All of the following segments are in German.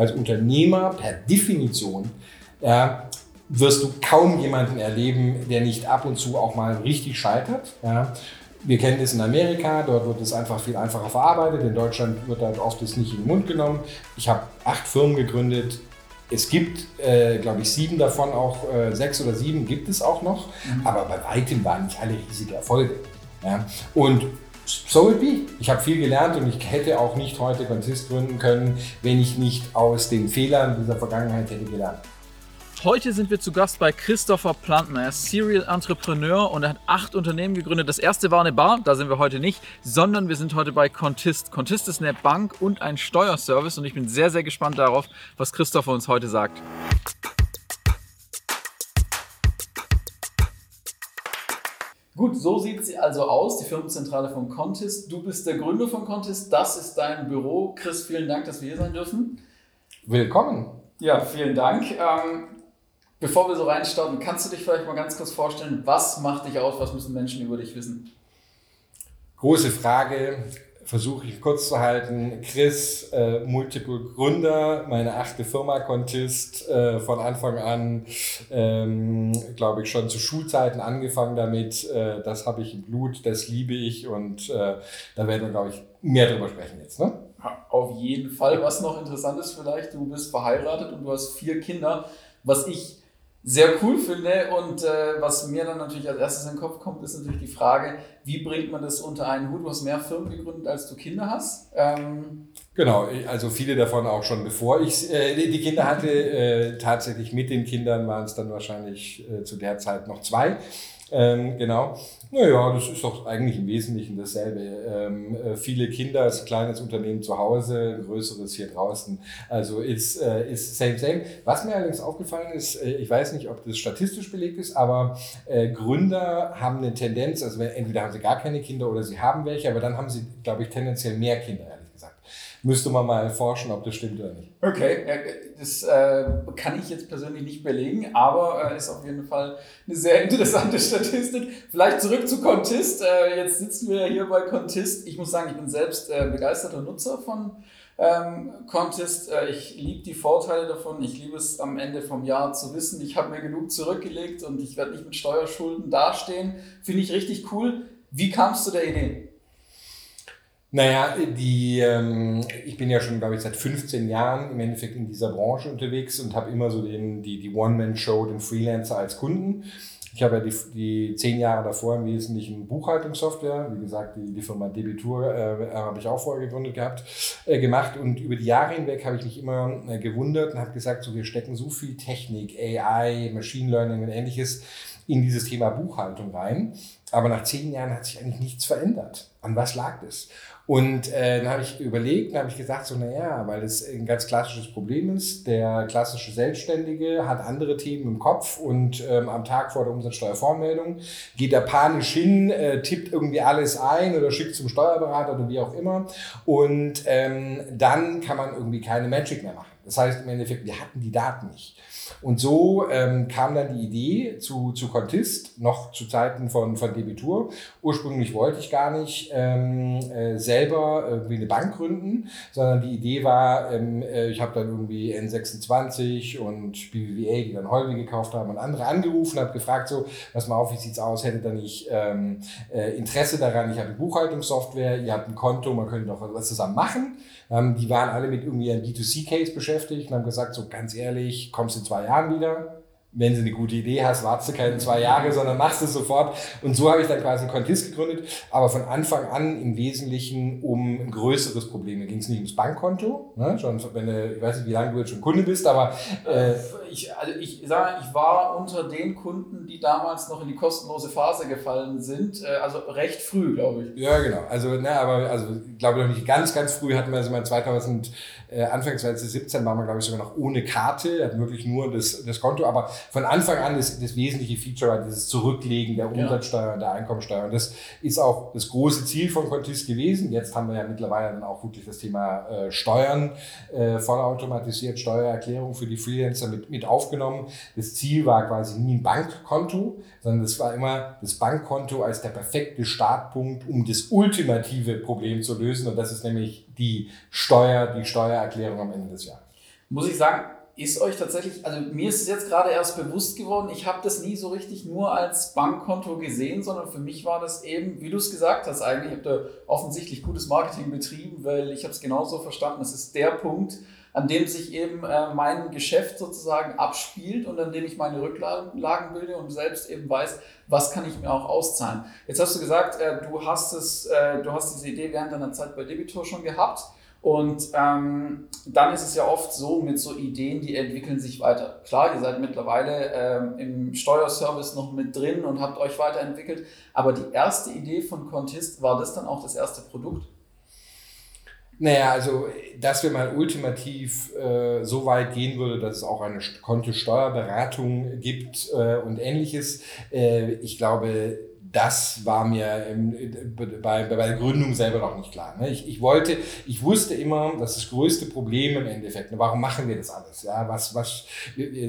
als Unternehmer per Definition ja, wirst du kaum jemanden erleben, der nicht ab und zu auch mal richtig scheitert. Ja. Wir kennen es in Amerika, dort wird es einfach viel einfacher verarbeitet. In Deutschland wird halt oft das nicht in den Mund genommen. Ich habe acht Firmen gegründet. Es gibt, äh, glaube ich, sieben davon auch, äh, sechs oder sieben gibt es auch noch, mhm. aber bei weitem waren nicht alle riesige Erfolge. Ja. Und so it be. Ich habe viel gelernt und ich hätte auch nicht heute Contist gründen können, wenn ich nicht aus den Fehlern dieser Vergangenheit hätte gelernt. Heute sind wir zu Gast bei Christopher Plantner. Er ist Serial Entrepreneur und er hat acht Unternehmen gegründet. Das erste war eine Bar, da sind wir heute nicht, sondern wir sind heute bei Contist. Contist ist eine Bank und ein Steuerservice und ich bin sehr, sehr gespannt darauf, was Christopher uns heute sagt. Gut, so sieht sie also aus, die Firmenzentrale von Contist. Du bist der Gründer von Contist, das ist dein Büro. Chris, vielen Dank, dass wir hier sein dürfen. Willkommen. Ja, vielen Dank. Ähm, Bevor wir so reinstarten, kannst du dich vielleicht mal ganz kurz vorstellen, was macht dich aus, was müssen Menschen über dich wissen? Große Frage, versuche ich kurz zu halten. Chris, äh, Multiple Gründer, meine achte Firma Contist, äh, von Anfang an, ähm, glaube ich, schon zu Schulzeiten angefangen damit. Äh, das habe ich im Blut, das liebe ich und äh, da werden wir, glaube ich, mehr drüber sprechen jetzt. Ne? Auf jeden Fall. Was noch interessant ist vielleicht, du bist verheiratet und du hast vier Kinder. Was ich sehr cool finde. Und äh, was mir dann natürlich als erstes in den Kopf kommt, ist natürlich die Frage, wie bringt man das unter einen Hut? Du hast mehr Firmen gegründet, als du Kinder hast. Ähm genau, also viele davon auch schon bevor ich äh, die Kinder hatte. Äh, tatsächlich mit den Kindern waren es dann wahrscheinlich äh, zu der Zeit noch zwei. Ähm, genau. Naja, das ist doch eigentlich im Wesentlichen dasselbe. Ähm, äh, viele Kinder, ein kleines Unternehmen zu Hause, ein größeres hier draußen. Also ist, äh, ist same, same. Was mir allerdings aufgefallen ist, äh, ich weiß nicht, ob das statistisch belegt ist, aber äh, Gründer haben eine Tendenz, also entweder haben sie gar keine Kinder oder sie haben welche, aber dann haben sie, glaube ich, tendenziell mehr Kinder müsste man mal erforschen, ob das stimmt oder nicht. Okay, das äh, kann ich jetzt persönlich nicht belegen, aber äh, ist auf jeden Fall eine sehr interessante Statistik. Vielleicht zurück zu Contist. Äh, jetzt sitzen wir hier bei Contist. Ich muss sagen, ich bin selbst äh, begeisterter Nutzer von ähm, Contest. Äh, ich liebe die Vorteile davon. Ich liebe es am Ende vom Jahr zu wissen, ich habe mir genug zurückgelegt und ich werde nicht mit Steuerschulden dastehen. Finde ich richtig cool. Wie kamst du der Idee? Naja, die, ähm, ich bin ja schon, glaube ich, seit 15 Jahren im Endeffekt in dieser Branche unterwegs und habe immer so den, die, die One-Man-Show, den Freelancer als Kunden. Ich habe ja die, die zehn Jahre davor im Wesentlichen Buchhaltungssoftware, wie gesagt, die, die Firma Debitur äh, habe ich auch vorher gegründet gehabt, äh, gemacht. Und über die Jahre hinweg habe ich mich immer äh, gewundert und habe gesagt, so wir stecken so viel Technik, AI, Machine Learning und ähnliches in dieses Thema Buchhaltung rein. Aber nach zehn Jahren hat sich eigentlich nichts verändert. An was lag das? Und äh, dann habe ich überlegt, dann habe ich gesagt, so naja, weil das ein ganz klassisches Problem ist. Der klassische Selbstständige hat andere Themen im Kopf und ähm, am Tag vor der Umsatzsteuervormeldung geht er panisch hin, äh, tippt irgendwie alles ein oder schickt zum Steuerberater oder wie auch immer. Und ähm, dann kann man irgendwie keine Magic mehr machen. Das heißt im Endeffekt, wir hatten die Daten nicht. Und so ähm, kam dann die Idee zu, zu Contist, noch zu Zeiten von, von Debitur. Ursprünglich wollte ich gar nicht ähm, äh, selber irgendwie eine Bank gründen, sondern die Idee war, ähm, äh, ich habe dann irgendwie N26 und BBVA, die dann Holby gekauft haben, und andere angerufen, habe gefragt so, pass mal auf, wie sieht's aus, hätte da nicht ähm, äh, Interesse daran, ich habe Buchhaltungssoftware, ihr habt ein Konto, man könnte doch was zusammen machen. Ähm, die waren alle mit irgendwie einem B2C-Case beschäftigt und haben gesagt, so ganz ehrlich, kommst in zwei Jahren wieder, wenn du eine gute Idee hast, wartest du keine zwei Jahre, sondern machst es sofort. Und so habe ich dann quasi Contist gegründet, aber von Anfang an im Wesentlichen um ein größeres Problem. Da ging es nicht ums Bankkonto, ne? schon, wenn du, ich weiß nicht, wie lange du jetzt schon Kunde bist, aber äh, ich, also ich sage, ich war unter den Kunden, die damals noch in die kostenlose Phase gefallen sind, äh, also recht früh, glaube ich. Ja, genau. Also, ne, aber also ich glaube noch nicht ganz, ganz früh hatten wir also mal 2000 äh, Anfang 2017 war man, glaube ich, sogar noch ohne Karte, hat wirklich nur das, das Konto, aber von Anfang an das, das wesentliche Feature war dieses Zurücklegen der Umsatzsteuer und der Einkommensteuer. Und das ist auch das große Ziel von Contist gewesen. Jetzt haben wir ja mittlerweile dann auch wirklich das Thema äh, Steuern, äh, vollautomatisiert Steuererklärung für die Freelancer mit, mit aufgenommen. Das Ziel war quasi nie ein Bankkonto, sondern das war immer das Bankkonto als der perfekte Startpunkt, um das ultimative Problem zu lösen. Und das ist nämlich die Steuer, die Steuererklärung am Ende des Jahres. Muss ich sagen, ist euch tatsächlich, also mir ist es jetzt gerade erst bewusst geworden, ich habe das nie so richtig nur als Bankkonto gesehen, sondern für mich war das eben, wie du es gesagt hast, eigentlich, ich habe da offensichtlich gutes Marketing betrieben, weil ich habe es genauso verstanden, es ist der Punkt, an dem sich eben äh, mein Geschäft sozusagen abspielt und an dem ich meine Rücklagen bilde und selbst eben weiß, was kann ich mir auch auszahlen. Jetzt hast du gesagt, äh, du hast es, äh, du hast diese Idee während deiner Zeit bei Debitor schon gehabt. Und ähm, dann ist es ja oft so mit so Ideen, die entwickeln sich weiter. Klar, ihr seid mittlerweile ähm, im Steuerservice noch mit drin und habt euch weiterentwickelt. Aber die erste Idee von Contist, war das dann auch das erste Produkt? Naja, also, dass wir mal ultimativ äh, so weit gehen würde, dass es auch eine Kontosteuerberatung gibt äh, und ähnliches. Äh, ich glaube, das war mir bei, bei der Gründung selber noch nicht klar. Ne? Ich, ich wollte, ich wusste immer, dass das größte Problem im Endeffekt, ne, warum machen wir das alles? Ja, was, was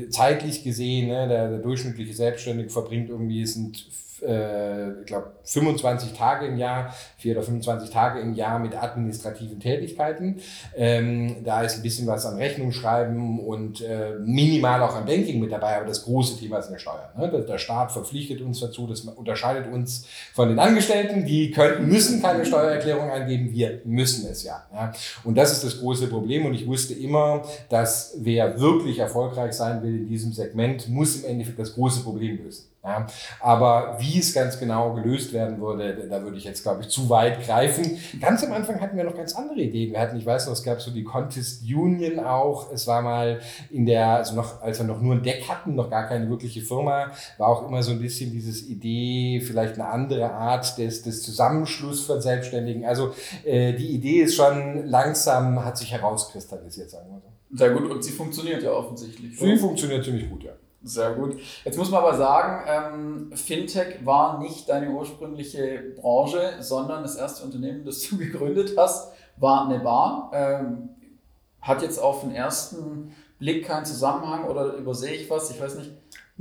zeitlich gesehen, ne, der, der durchschnittliche Selbstständige verbringt irgendwie, sind äh, ich glaube, 25 Tage im Jahr, vier oder 25 Tage im Jahr mit administrativen Tätigkeiten. Ähm, da ist ein bisschen was an Rechnung schreiben und äh, minimal auch an Banking mit dabei, aber das große Thema ist eine Steuer. Ne? Der Staat verpflichtet uns dazu, das unterscheidet uns von den Angestellten, die können, müssen keine Steuererklärung eingeben, wir müssen es ja, ja. Und das ist das große Problem und ich wusste immer, dass wer wirklich erfolgreich sein will in diesem Segment, muss im Endeffekt das große Problem lösen. Ja, aber wie es ganz genau gelöst werden würde, da würde ich jetzt, glaube ich, zu weit greifen. Ganz am Anfang hatten wir noch ganz andere Ideen. Wir hatten, ich weiß noch, es gab so die Contest Union auch. Es war mal in der, also noch, als wir noch nur ein Deck hatten, noch gar keine wirkliche Firma, war auch immer so ein bisschen dieses Idee, vielleicht eine andere Art des, des Zusammenschluss von Selbstständigen. Also äh, die Idee ist schon langsam, hat sich herauskristallisiert, sagen wir so. Sehr gut, und sie funktioniert ja offensichtlich. Sie oder? funktioniert ziemlich gut, ja. Sehr gut. Jetzt muss man aber sagen, ähm, Fintech war nicht deine ursprüngliche Branche, sondern das erste Unternehmen, das du gegründet hast, war eine Bar. Ähm, hat jetzt auf den ersten Blick keinen Zusammenhang oder übersehe ich was? Ich weiß nicht.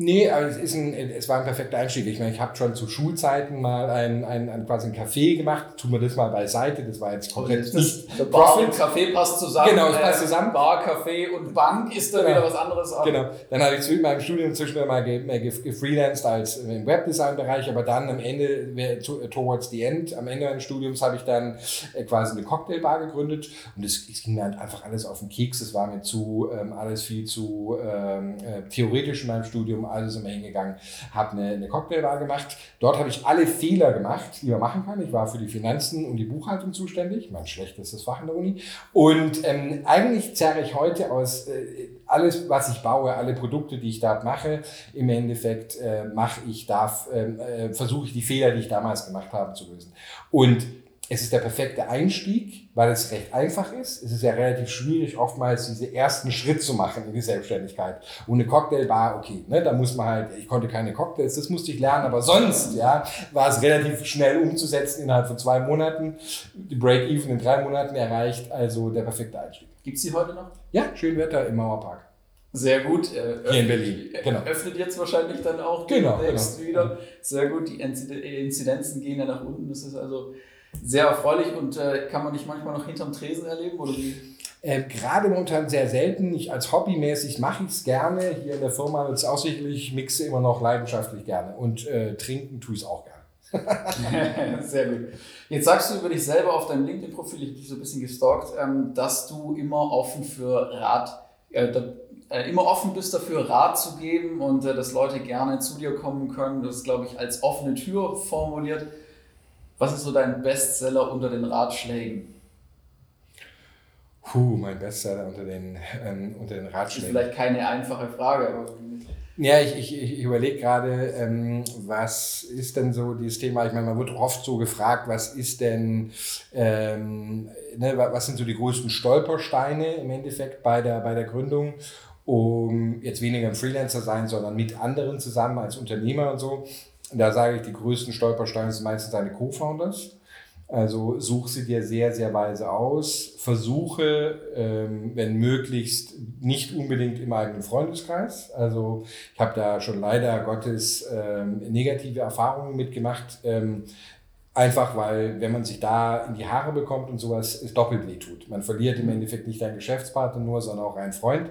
Nee, aber es, ist ein, es war ein perfekter Einstieg. Ich meine, ich habe schon zu Schulzeiten mal ein, ein, ein, quasi ein Café gemacht. Tun wir das mal beiseite. Das war jetzt komplett das nicht der Bar Profit. und Café passt zusammen. Genau, es passt äh, zusammen. Bar, Café und Bank ist dann genau. wieder was anderes. Genau. Dann habe ich zu meinem Studium zwischendurch mal gefreelanced als im Webdesign-Bereich, aber dann am Ende, towards the end, am Ende meines Studiums habe ich dann äh, quasi eine Cocktailbar gegründet und es, es ging mir halt einfach alles auf den Keks. Es war mir zu, ähm, alles viel zu ähm, äh, theoretisch in meinem Studium sind wir hingegangen, habe eine, eine Cocktailbar gemacht. Dort habe ich alle Fehler gemacht, die man machen kann. Ich war für die Finanzen und die Buchhaltung zuständig, mein schlechtestes Fach in der Uni. Und ähm, eigentlich zerre ich heute aus äh, alles, was ich baue, alle Produkte, die ich da mache, im Endeffekt äh, mache ich, darf, ähm, äh, versuche ich die Fehler, die ich damals gemacht habe, zu lösen. Und es ist der perfekte Einstieg, weil es recht einfach ist. Es ist ja relativ schwierig, oftmals diesen ersten Schritt zu machen in die Selbstständigkeit. Und eine Cocktailbar, okay, ne, da muss man halt, ich konnte keine Cocktails, das musste ich lernen, aber sonst, ja, war es relativ schnell umzusetzen innerhalb von zwei Monaten. Die Break-Even in drei Monaten erreicht, also der perfekte Einstieg. Gibt's die heute noch? Ja, schön Wetter im Mauerpark. Sehr gut. Äh, Hier in Berlin. Genau. Öffnet jetzt wahrscheinlich dann auch genau, demnächst genau. wieder. Sehr gut. Die Inzidenzen gehen ja nach unten. Das ist also sehr erfreulich und äh, kann man dich manchmal noch hinterm Tresen erleben oder wie? Äh, gerade momentan sehr selten. Ich als hobbymäßig mache ich es gerne. Hier in der Firma wird es auch sicherlich, mixe immer noch leidenschaftlich gerne. Und äh, trinken tue ich es auch gerne. Sehr gut. Jetzt sagst du über dich selber auf deinem LinkedIn-Profil, ich habe dich so ein bisschen gestalkt, ähm, dass du immer offen für Rat, äh, äh, immer offen bist dafür, Rat zu geben und äh, dass Leute gerne zu dir kommen können. Das ist, glaube ich, als offene Tür formuliert. Was ist so dein Bestseller unter den Ratschlägen? Puh, mein Bestseller unter den, ähm, unter den Ratschlägen. Das ist vielleicht keine einfache Frage, aber. Ja, ich, ich, ich überlege gerade, ähm, was ist denn so dieses Thema? Ich meine, man wird oft so gefragt, was ist denn, ähm, ne, was sind so die größten Stolpersteine im Endeffekt bei der, bei der Gründung, um jetzt weniger ein Freelancer sein, sondern mit anderen zusammen als Unternehmer und so. Da sage ich, die größten Stolpersteine sind meistens deine Co-Founders. Also such sie dir sehr, sehr weise aus. Versuche, ähm, wenn möglichst, nicht unbedingt im eigenen Freundeskreis. Also ich habe da schon leider Gottes ähm, negative Erfahrungen mitgemacht. Ähm, Einfach weil, wenn man sich da in die Haare bekommt und sowas, es doppelt weh tut. Man verliert im Endeffekt nicht einen Geschäftspartner nur, sondern auch einen Freund.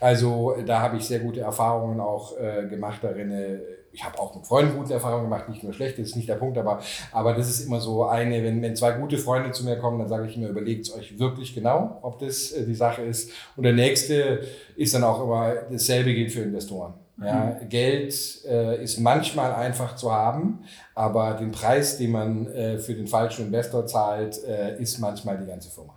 Also da habe ich sehr gute Erfahrungen auch äh, gemacht darin. Ich habe auch mit Freunden gute Erfahrungen gemacht, nicht nur schlechte, das ist nicht der Punkt, aber, aber das ist immer so eine, wenn, wenn zwei gute Freunde zu mir kommen, dann sage ich immer, überlegt es euch wirklich genau, ob das äh, die Sache ist. Und der nächste ist dann auch immer, dasselbe gilt für Investoren. Ja, mhm. Geld äh, ist manchmal einfach zu haben, aber den Preis, den man äh, für den falschen Investor zahlt, äh, ist manchmal die ganze Firma.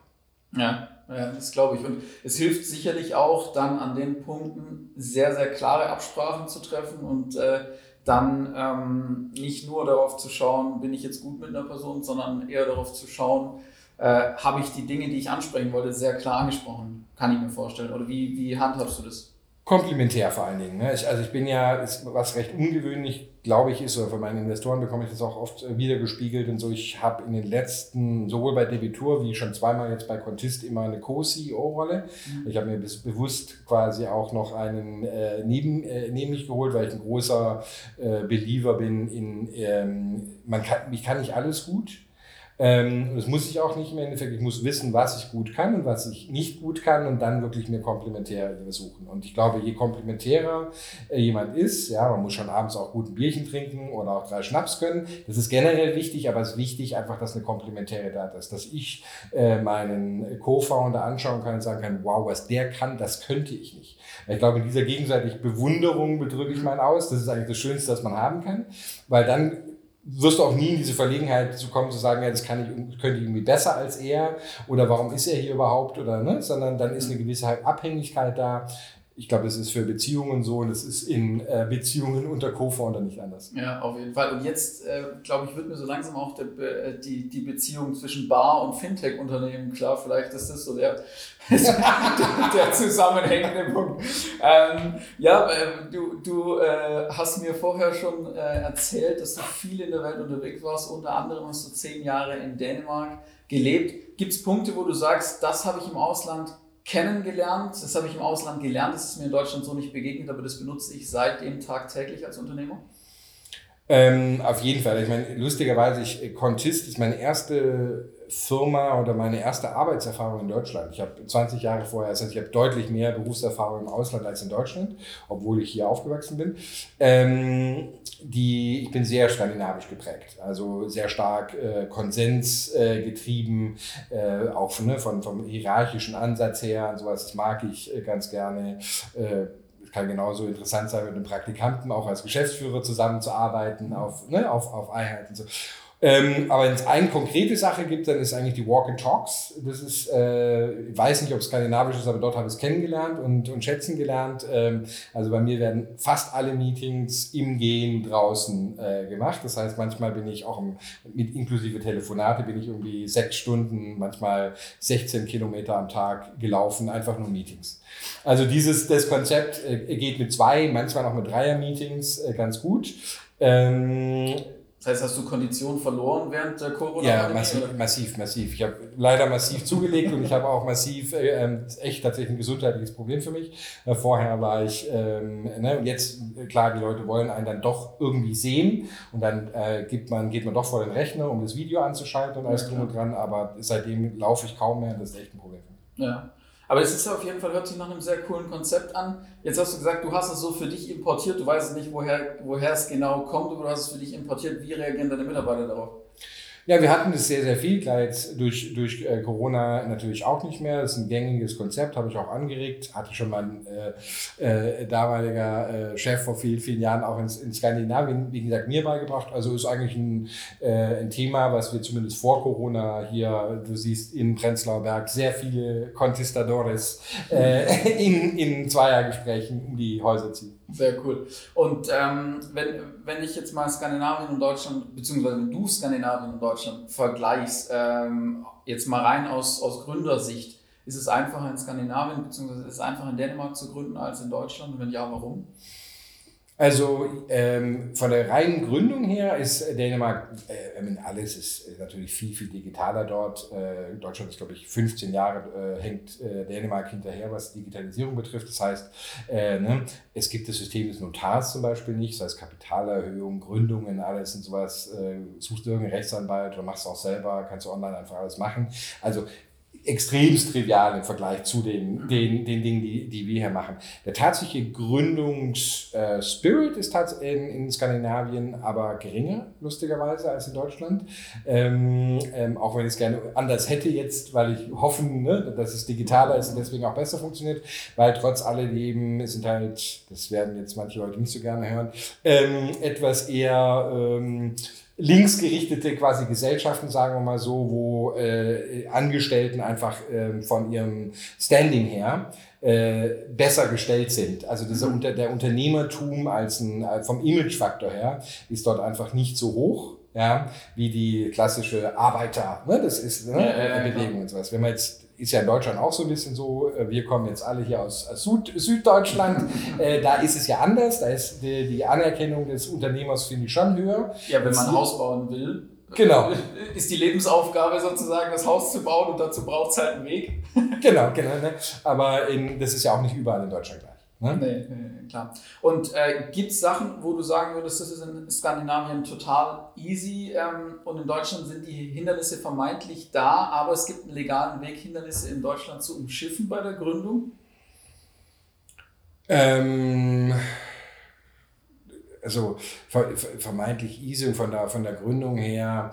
Ja, ja das glaube ich. Und es hilft sicherlich auch dann an den Punkten sehr, sehr klare Absprachen zu treffen und äh, dann ähm, nicht nur darauf zu schauen, bin ich jetzt gut mit einer Person, sondern eher darauf zu schauen, äh, habe ich die Dinge, die ich ansprechen wollte, sehr klar angesprochen, kann ich mir vorstellen. Oder wie, wie handhabst du das? Komplementär vor allen Dingen. Ne? Ich, also ich bin ja, ist, was recht ungewöhnlich, glaube ich, ist, oder von meinen Investoren bekomme ich das auch oft äh, wieder gespiegelt und so. Ich habe in den letzten, sowohl bei Debitur wie schon zweimal jetzt bei Contist immer eine Co-CEO-Rolle. Mhm. Ich habe mir bewusst quasi auch noch einen äh, neben, äh, neben mich geholt, weil ich ein großer äh, Believer bin in, ähm, man kann, ich kann nicht alles gut. Ähm, das muss ich auch nicht im Endeffekt. Ich muss wissen, was ich gut kann und was ich nicht gut kann und dann wirklich mir komplementäre suchen. Und ich glaube, je komplementärer äh, jemand ist, ja, man muss schon abends auch gut ein Bierchen trinken oder auch drei Schnaps können. Das ist generell wichtig, aber es ist wichtig einfach, dass eine komplementäre da ist, dass ich äh, meinen Co-Founder anschauen kann und sagen kann, wow, was der kann, das könnte ich nicht. Ich glaube, in dieser gegenseitigen Bewunderung bedrücke ich mal aus. Das ist eigentlich das Schönste, was man haben kann, weil dann wirst du auch nie in diese Verlegenheit zu kommen, zu sagen, ja, das kann ich, könnte ich irgendwie besser als er oder warum ist er hier überhaupt oder ne, sondern dann ist eine gewisse Abhängigkeit da ich glaube, das ist für Beziehungen so und das ist in äh, Beziehungen unter Co-Founder nicht anders. Ja, auf jeden Fall. Und jetzt, äh, glaube ich, wird mir so langsam auch der, äh, die, die Beziehung zwischen Bar- und Fintech-Unternehmen klar. Vielleicht ist das so der, der zusammenhängende Punkt. Ähm, ja, äh, du, du äh, hast mir vorher schon äh, erzählt, dass du viel in der Welt unterwegs warst. Unter anderem hast du zehn Jahre in Dänemark gelebt. Gibt es Punkte, wo du sagst, das habe ich im Ausland kennengelernt. Das habe ich im Ausland gelernt. Das ist mir in Deutschland so nicht begegnet, aber das benutze ich seitdem tagtäglich als Unternehmer. Ähm, auf jeden Fall. Ich meine, lustigerweise, ich, Contist ist meine erste Firma oder meine erste Arbeitserfahrung in Deutschland. Ich habe 20 Jahre vorher, das heißt, ich habe deutlich mehr Berufserfahrung im Ausland als in Deutschland, obwohl ich hier aufgewachsen bin. Ähm, die, ich bin sehr skandinavisch geprägt, also sehr stark äh, Konsens äh, äh, auch ne, von, vom hierarchischen Ansatz her und sowas. Das mag ich äh, ganz gerne. Äh, kann genauso interessant sein, mit einem Praktikanten auch als Geschäftsführer zusammenzuarbeiten, auf, ne, auf, auf Einheiten. So. Ähm, aber wenn es eine konkrete Sache gibt, dann ist eigentlich die Walk and Talks. Das ist, äh, ich weiß nicht, ob es skandinavisch ist, aber dort habe ich es kennengelernt und, und schätzen gelernt. Ähm, also bei mir werden fast alle Meetings im Gehen draußen äh, gemacht. Das heißt, manchmal bin ich auch im, mit inklusive Telefonate bin ich irgendwie sechs Stunden, manchmal 16 Kilometer am Tag gelaufen, einfach nur Meetings. Also dieses, das Konzept äh, geht mit zwei, manchmal auch mit Dreier-Meetings äh, ganz gut. Ähm, das heißt, hast du Konditionen verloren während der Corona? Ja, massiv, massiv, massiv. Ich habe leider massiv zugelegt und ich habe auch massiv, äh, ähm, echt tatsächlich ein gesundheitliches Problem für mich. Äh, vorher war ich, ähm, ne, und jetzt, äh, klar, die Leute wollen einen dann doch irgendwie sehen und dann äh, gibt man, geht man doch vor den Rechner, um das Video anzuschalten und alles ja, drum und dran, aber seitdem laufe ich kaum mehr, das ist echt ein Problem für mich. Ja. Aber es ist auf jeden Fall, hört sich nach einem sehr coolen Konzept an. Jetzt hast du gesagt, du hast es so für dich importiert, du weißt nicht, woher, woher es genau kommt, aber du hast es für dich importiert. Wie reagieren deine Mitarbeiter darauf? Ja, wir hatten das sehr, sehr viel. Klar, jetzt durch, durch äh, Corona natürlich auch nicht mehr. Das ist ein gängiges Konzept, habe ich auch angeregt. Hatte schon mein äh, äh, damaliger äh, Chef vor vielen, vielen Jahren auch in, in Skandinavien, wie gesagt, mir beigebracht. Also ist eigentlich ein, äh, ein Thema, was wir zumindest vor Corona hier, du siehst in Prenzlauer Berg sehr viele Conquistadores äh, in, in Zweiergesprächen um die Häuser ziehen. Sehr cool. Und ähm, wenn, wenn ich jetzt mal Skandinavien und Deutschland, beziehungsweise wenn du Skandinavien und Deutschland vergleichst, ähm, jetzt mal rein aus, aus Gründersicht, ist es einfacher in Skandinavien, beziehungsweise ist es einfacher in Dänemark zu gründen als in Deutschland? Und wenn ja, warum? Also ähm, von der reinen Gründung her ist Dänemark, äh, alles ist natürlich viel, viel digitaler dort. Äh, Deutschland ist, glaube ich, 15 Jahre äh, hängt äh, Dänemark hinterher, was Digitalisierung betrifft. Das heißt, äh, ne, es gibt das System des Notars zum Beispiel nicht, das heißt Kapitalerhöhung, Gründungen, alles und sowas. Äh, suchst du irgendeinen Rechtsanwalt oder machst es auch selber, kannst du online einfach alles machen. Also extremst trivial im Vergleich zu den, den, den Dingen, die, die wir hier machen. Der tatsächliche Gründungsspirit äh, ist tatsächlich in, in, Skandinavien aber geringer, lustigerweise, als in Deutschland. Ähm, ähm, auch wenn ich es gerne anders hätte jetzt, weil ich hoffe, ne, dass es digitaler ist und deswegen auch besser funktioniert, weil trotz alledem sind halt, das werden jetzt manche Leute nicht so gerne hören, ähm, etwas eher ähm, linksgerichtete quasi Gesellschaften, sagen wir mal so, wo äh, Angestellten einfach äh, von ihrem Standing her äh, besser gestellt sind. Also dieser mhm. der Unternehmertum als ein, äh, vom Imagefaktor her ist dort einfach nicht so hoch. Ja, wie die klassische Arbeiter, ne, das ist ne, ja, ja, Bewegung und sowas. Wenn man jetzt ist ja in Deutschland auch so ein bisschen so, äh, wir kommen jetzt alle hier aus Süd, Süddeutschland, äh, da ist es ja anders, da ist die, die Anerkennung des Unternehmers, finde ich, schon höher. Ja, wenn man ein Haus bauen will, genau. ist die Lebensaufgabe sozusagen, das Haus zu bauen und dazu braucht es halt einen Weg. genau, genau. Ne? Aber in, das ist ja auch nicht überall in Deutschland gleich. Ne? Nee, nee, klar. Und äh, gibt es Sachen, wo du sagen würdest, das ist in Skandinavien total easy ähm, und in Deutschland sind die Hindernisse vermeintlich da, aber es gibt einen legalen Weg, Hindernisse in Deutschland zu umschiffen bei der Gründung? Ähm, also vermeintlich easy und von der, von der Gründung her,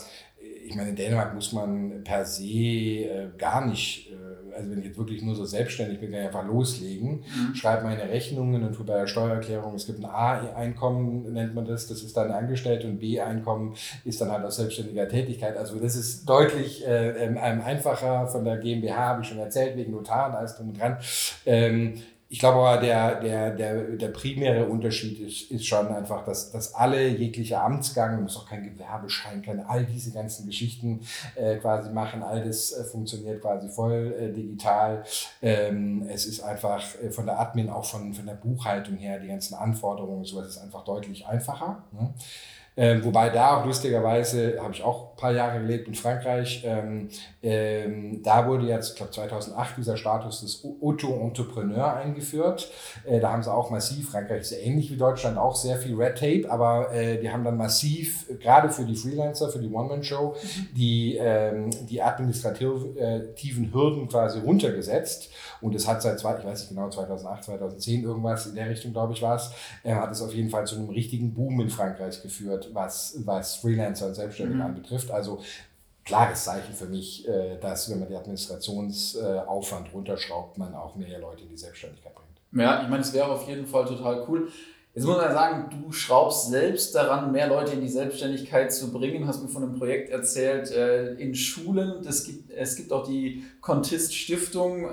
ich meine, in Dänemark muss man per se äh, gar nicht äh, also wenn ich jetzt wirklich nur so selbstständig bin, kann ich einfach loslegen, mhm. schreibe meine Rechnungen und tue bei der Steuererklärung, es gibt ein A-Einkommen, nennt man das, das ist dann Angestellte und B-Einkommen ist dann halt aus selbstständiger Tätigkeit. Also das ist deutlich äh, ähm, einfacher von der GmbH, habe ich schon erzählt, wegen Notar und alles drum und dran. Ähm, ich glaube aber, der, der, der, der primäre Unterschied ist, ist schon einfach, dass, dass alle jegliche Amtsgang, man muss auch kein Gewerbeschein, keine, all diese ganzen Geschichten äh, quasi machen, all das äh, funktioniert quasi voll äh, digital. Ähm, es ist einfach äh, von der Admin, auch von, von der Buchhaltung her, die ganzen Anforderungen, sowas ist einfach deutlich einfacher. Ne? Ähm, wobei da auch lustigerweise, habe ich auch ein paar Jahre gelebt in Frankreich, ähm, ähm, da wurde jetzt, ich glaube 2008, dieser Status des Auto-Entrepreneur eingeführt. Äh, da haben sie auch massiv, Frankreich ist ja ähnlich wie Deutschland, auch sehr viel Red Tape, aber äh, die haben dann massiv, gerade für die Freelancer, für die One-Man-Show, mhm. die, ähm, die administrativen Hürden quasi runtergesetzt. Und es hat seit, ich weiß nicht genau, 2008, 2010 irgendwas in der Richtung, glaube ich, war es, äh, hat es auf jeden Fall zu einem richtigen Boom in Frankreich geführt, was, was Freelancer und Selbstständige mhm. anbetrifft. Also klares Zeichen für mich, äh, dass wenn man den Administrationsaufwand runterschraubt, man auch mehr Leute in die Selbstständigkeit bringt. Ja, ich meine, es wäre auf jeden Fall total cool. Jetzt muss man sagen, du schraubst selbst daran, mehr Leute in die Selbstständigkeit zu bringen. Hast mir von einem Projekt erzählt äh, in Schulen. Es gibt, es gibt auch die Contist Stiftung.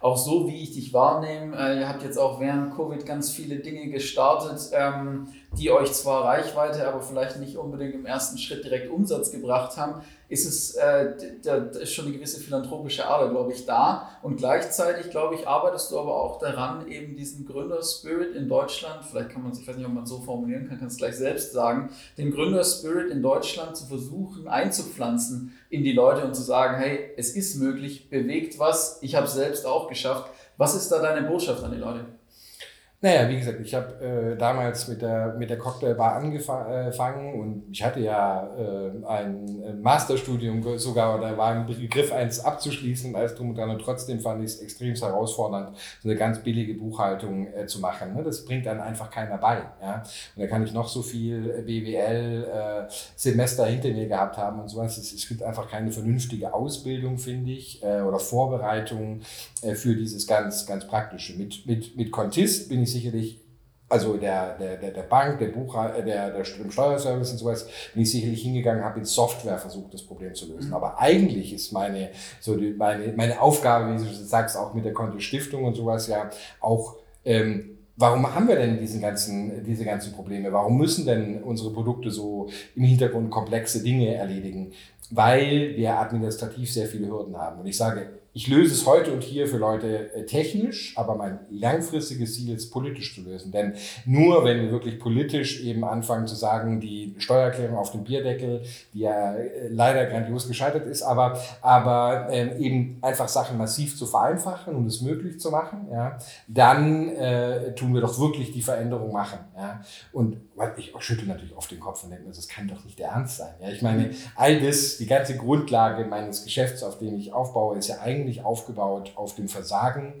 Auch so, wie ich dich wahrnehme. Äh, ihr habt jetzt auch während Covid ganz viele Dinge gestartet, ähm, die euch zwar Reichweite, aber vielleicht nicht unbedingt im ersten Schritt direkt Umsatz gebracht haben ist es, äh, da, da ist schon eine gewisse philanthropische Ader, glaube ich, da. Und gleichzeitig, glaube ich, arbeitest du aber auch daran, eben diesen Gründerspirit in Deutschland, vielleicht kann man es, ich weiß nicht, ob man es so formulieren kann, kann es gleich selbst sagen, den Gründerspirit in Deutschland zu versuchen einzupflanzen in die Leute und zu sagen, hey, es ist möglich, bewegt was, ich habe es selbst auch geschafft. Was ist da deine Botschaft an die Leute? Naja, wie gesagt, ich habe äh, damals mit der, mit der Cocktailbar angefangen und ich hatte ja äh, ein Masterstudium sogar oder war im Begriff, eins abzuschließen, als drum und dran. Und trotzdem fand ich es extrem herausfordernd, so eine ganz billige Buchhaltung äh, zu machen. Ne? Das bringt dann einfach keiner bei. Ja? Und da kann ich noch so viel BWL-Semester äh, hinter mir gehabt haben und sowas. Es, es gibt einfach keine vernünftige Ausbildung, finde ich, äh, oder Vorbereitung äh, für dieses ganz, ganz Praktische. Mit, mit, mit Contist bin ich sicherlich, also der, der, der, Bank, der Buchhalter, der, der, der Steuerservice und sowas, bin ich sicherlich hingegangen, habe in Software versucht, das Problem zu lösen. Mhm. Aber eigentlich ist meine, so die, meine, meine Aufgabe, wie du sagst, auch mit der Konto Stiftung und sowas ja auch, ähm, Warum haben wir denn diesen ganzen, diese ganzen Probleme? Warum müssen denn unsere Produkte so im Hintergrund komplexe Dinge erledigen? Weil wir administrativ sehr viele Hürden haben. Und ich sage, ich löse es heute und hier für Leute äh, technisch, aber mein langfristiges Ziel ist politisch zu lösen. Denn nur wenn wir wirklich politisch eben anfangen zu sagen, die Steuererklärung auf dem Bierdeckel, die ja äh, leider grandios gescheitert ist, aber, aber äh, eben einfach Sachen massiv zu vereinfachen und es möglich zu machen, ja, dann äh, tun wir doch wirklich die Veränderung machen. Ja. Und ich schüttel natürlich oft den Kopf und denke mir, das kann doch nicht der Ernst sein. Ja. Ich meine, all das, die ganze Grundlage meines Geschäfts, auf dem ich aufbaue, ist ja eigentlich eigentlich aufgebaut auf dem Versagen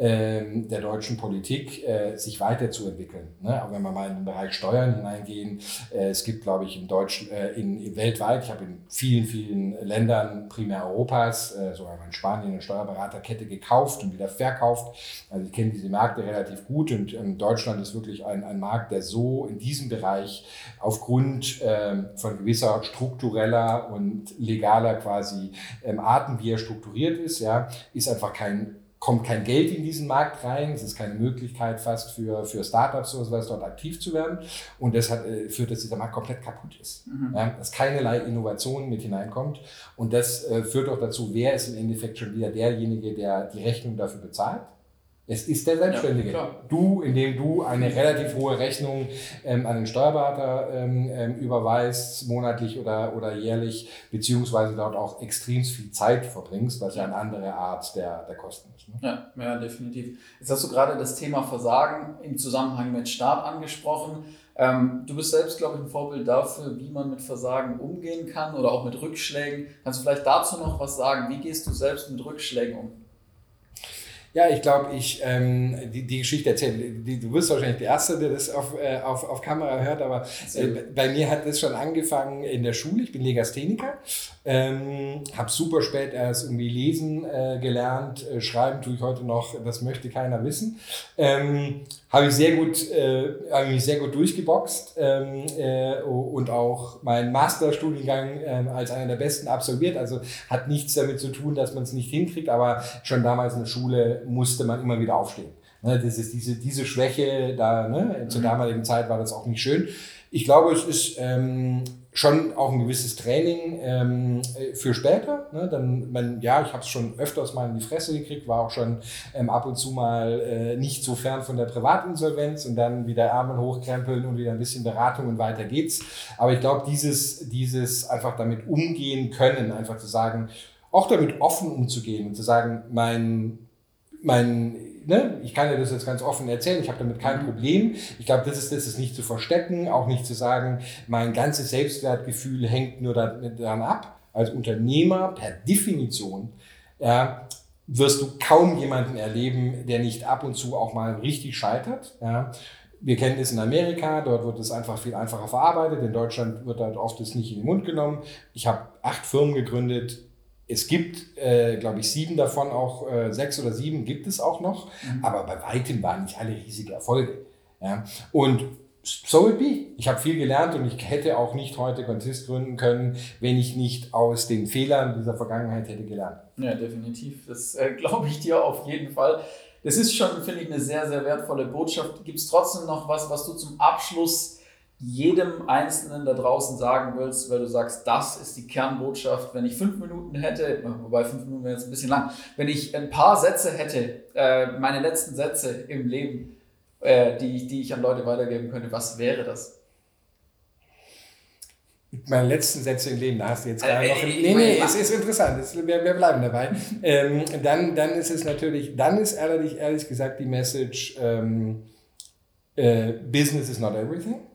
ähm, der deutschen Politik, äh, sich weiterzuentwickeln. Ne? Aber wenn wir mal in den Bereich Steuern hineingehen, äh, es gibt, glaube ich, in Deutsch, äh, in, in weltweit, ich habe in vielen, vielen Ländern, primär Europas, äh, sogar in Spanien eine Steuerberaterkette gekauft und wieder verkauft. Also ich kenne diese Märkte relativ gut und ähm, Deutschland ist wirklich ein, ein Markt, der so in diesem Bereich aufgrund ähm, von gewisser struktureller und legaler quasi ähm, Arten, wie er strukturiert ist, ja, ist einfach kein kommt kein Geld in diesen Markt rein, es ist keine Möglichkeit fast für, für Startups oder sowas dort aktiv zu werden. Und deshalb äh, führt, dass dieser Markt komplett kaputt ist, mhm. ja, dass keinerlei Innovation mit hineinkommt. Und das äh, führt auch dazu, wer ist im Endeffekt schon wieder derjenige, der die Rechnung dafür bezahlt es ist der Selbstständige. Ja, du, indem du eine relativ hohe Rechnung ähm, an den Steuerberater ähm, ähm, überweist, monatlich oder, oder jährlich, beziehungsweise dort auch extrem viel Zeit verbringst, was ja eine andere Art der, der Kosten ist. Ne? Ja, ja, definitiv. Jetzt hast du gerade das Thema Versagen im Zusammenhang mit Staat angesprochen. Ähm, du bist selbst, glaube ich, ein Vorbild dafür, wie man mit Versagen umgehen kann oder auch mit Rückschlägen. Kannst du vielleicht dazu noch was sagen? Wie gehst du selbst mit Rückschlägen um? Ja, ich glaube, ich ähm, die, die Geschichte erzählen. Die, du wirst wahrscheinlich der Erste, der das auf, äh, auf, auf Kamera hört, aber äh, bei mir hat das schon angefangen in der Schule. Ich bin Legastheniker, ähm, habe super spät erst irgendwie lesen äh, gelernt, äh, schreiben tue ich heute noch, das möchte keiner wissen. Ähm, habe ich sehr gut, äh, habe mich sehr gut durchgeboxt ähm, äh, und auch meinen Masterstudiengang äh, als einer der besten absolviert. Also hat nichts damit zu tun, dass man es nicht hinkriegt, aber schon damals in der Schule musste man immer wieder aufstehen. Ne, das ist diese, diese Schwäche da, ne? zur mhm. damaligen Zeit war das auch nicht schön. Ich glaube, es ist ähm, schon auch ein gewisses Training ähm, äh, für später. Ne? Dann, man, ja, ich habe es schon öfters mal in die Fresse gekriegt, war auch schon ähm, ab und zu mal äh, nicht so fern von der Privatinsolvenz und dann wieder Ärmel hochkrempeln und wieder ein bisschen Beratung und weiter geht's. Aber ich glaube, dieses, dieses einfach damit umgehen können, einfach zu sagen, auch damit offen umzugehen und zu sagen, mein, mein ne, ich kann dir das jetzt ganz offen erzählen, ich habe damit kein mhm. Problem. Ich glaube, das ist das ist nicht zu verstecken, auch nicht zu sagen, mein ganzes Selbstwertgefühl hängt nur daran ab. Als Unternehmer per Definition ja, wirst du kaum jemanden erleben, der nicht ab und zu auch mal richtig scheitert. Ja. Wir kennen es in Amerika, dort wird es einfach viel einfacher verarbeitet. In Deutschland wird halt oft das nicht in den Mund genommen. Ich habe acht Firmen gegründet, es gibt, äh, glaube ich, sieben davon auch, äh, sechs oder sieben gibt es auch noch, mhm. aber bei weitem waren nicht alle riesige Erfolge. Ja? Und so it be. Ich habe viel gelernt und ich hätte auch nicht heute Contist gründen können, wenn ich nicht aus den Fehlern dieser Vergangenheit hätte gelernt. Ja, definitiv. Das äh, glaube ich dir auf jeden Fall. Das ist schon, finde ich, eine sehr, sehr wertvolle Botschaft. Gibt es trotzdem noch was, was du zum Abschluss jedem Einzelnen da draußen sagen willst, weil du sagst, das ist die Kernbotschaft. Wenn ich fünf Minuten hätte, wobei fünf Minuten wäre jetzt ein bisschen lang, wenn ich ein paar Sätze hätte, äh, meine letzten Sätze im Leben, äh, die, die ich an Leute weitergeben könnte, was wäre das? Meine letzten Sätze im Leben, da hast du jetzt gerade äh, noch. Nee, nee, es ist interessant, es, wir, wir bleiben dabei. ähm, dann, dann ist es natürlich, dann ist ehrlich, ehrlich gesagt die Message, ähm, äh, Business is not everything.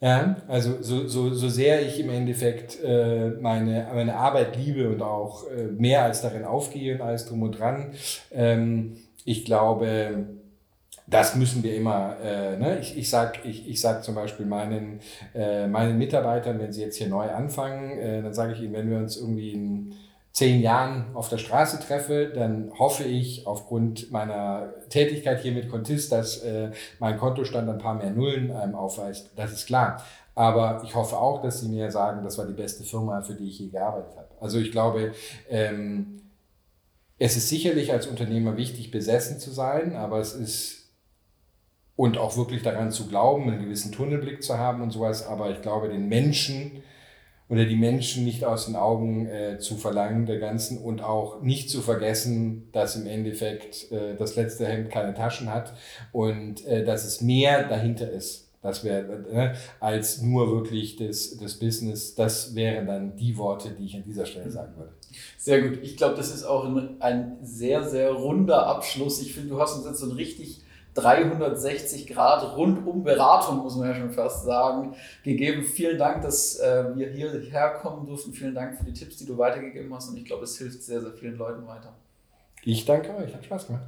Ja, also so, so, so sehr ich im Endeffekt äh, meine, meine Arbeit liebe und auch äh, mehr als darin aufgehe und alles drum und dran, ähm, ich glaube, das müssen wir immer, äh, ne? ich, ich sage ich, ich sag zum Beispiel meinen, äh, meinen Mitarbeitern, wenn sie jetzt hier neu anfangen, äh, dann sage ich ihnen, wenn wir uns irgendwie in zehn Jahren auf der Straße treffe, dann hoffe ich aufgrund meiner Tätigkeit hier mit Contist, dass äh, mein Kontostand ein paar mehr Nullen ähm, aufweist. Das ist klar. Aber ich hoffe auch, dass Sie mir sagen, das war die beste Firma, für die ich je gearbeitet habe. Also ich glaube, ähm, es ist sicherlich als Unternehmer wichtig, besessen zu sein, aber es ist und auch wirklich daran zu glauben, einen gewissen Tunnelblick zu haben und sowas. Aber ich glaube, den Menschen oder die Menschen nicht aus den Augen äh, zu verlangen der ganzen und auch nicht zu vergessen, dass im Endeffekt äh, das letzte Hemd keine Taschen hat und äh, dass es mehr dahinter ist. Das wäre äh, als nur wirklich das, das Business. Das wären dann die Worte, die ich an dieser Stelle sagen würde. Sehr gut. Ich glaube, das ist auch ein, ein sehr, sehr runder Abschluss. Ich finde, du hast uns jetzt so ein richtig 360 Grad rundum Beratung, muss man ja schon fast sagen, gegeben. Vielen Dank, dass äh, wir hierher kommen durften. Vielen Dank für die Tipps, die du weitergegeben hast. Und ich glaube, es hilft sehr, sehr vielen Leuten weiter. Ich danke euch. Hat Spaß gemacht.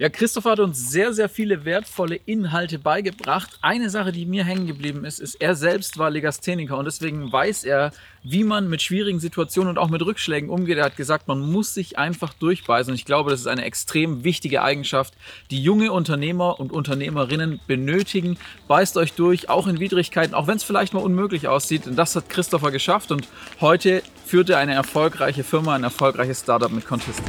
Ja, Christopher hat uns sehr, sehr viele wertvolle Inhalte beigebracht. Eine Sache, die mir hängen geblieben ist, ist, er selbst war Legastheniker und deswegen weiß er, wie man mit schwierigen Situationen und auch mit Rückschlägen umgeht. Er hat gesagt, man muss sich einfach durchbeißen. Und ich glaube, das ist eine extrem wichtige Eigenschaft, die junge Unternehmer und Unternehmerinnen benötigen. Beißt euch durch, auch in Widrigkeiten, auch wenn es vielleicht mal unmöglich aussieht. Und das hat Christopher geschafft und heute führt er eine erfolgreiche Firma, ein erfolgreiches Startup mit Contest.